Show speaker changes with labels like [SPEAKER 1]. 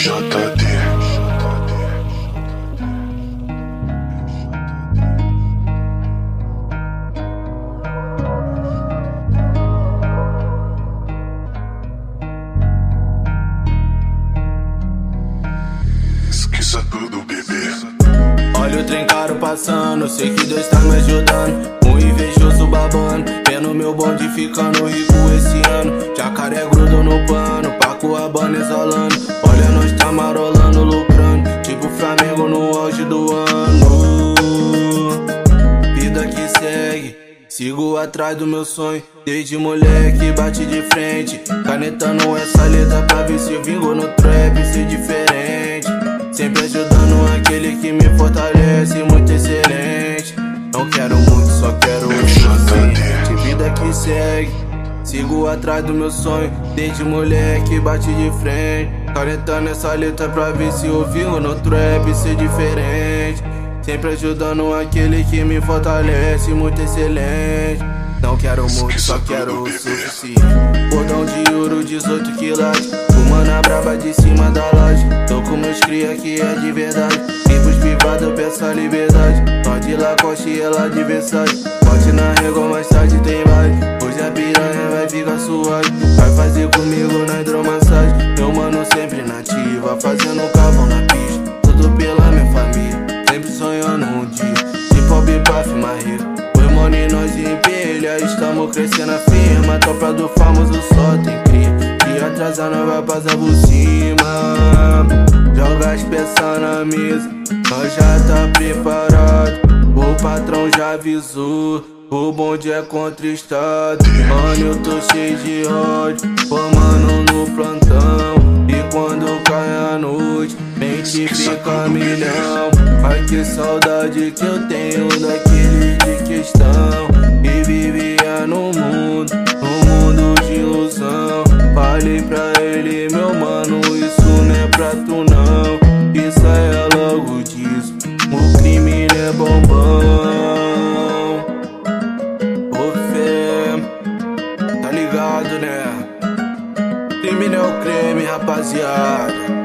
[SPEAKER 1] JD. Esqueça tudo, bebê.
[SPEAKER 2] Olha o trem passando, sei que Deus tá me ajudando. Um invejoso babando, vendo meu bonde ficando rico esse ano. Jacaré grudou no pano, Paco Abana exalando. Auge do ano. Vida que segue. Sigo atrás do meu sonho, desde moleque bate de frente. Canetando essa letra pra ver se eu vingo no trap, ser diferente. Sempre ajudando aquele que me fortalece, muito excelente. Não quero muito, só quero o suficiente. Vida que segue, sigo atrás do meu sonho, desde moleque bate de frente. Canetando essa letra pra ver se eu vingo no trap, ser diferente. Sempre ajudando aquele que me fortalece, muito excelente. Não quero muito, só quero o suficiente. Bordão de ouro, 18 quilates. Fumando a braba de cima da laje. Tô com meus cria que é de verdade. Tipos privados, eu peço a liberdade. Nós de Lacoste e ela de Versace. Bote na régua, crescendo a firma. Tropa do famoso só tem cria. E atrás a nova passa por cima. Joga as peças na mesa. Nós já tá preparado. O patrão já avisou. O bonde é contra o estado. Mano, eu tô cheio de ódio. Formando no plantão. E quando cai a noite, mente fica milhão. Ai que saudade que eu tenho daquele de questão. Ele, meu mano, isso não é pra tu não. Isso é logo disso, o crime não é bombão. Ô fé, tá ligado né? Crime não é o creme, rapaziada.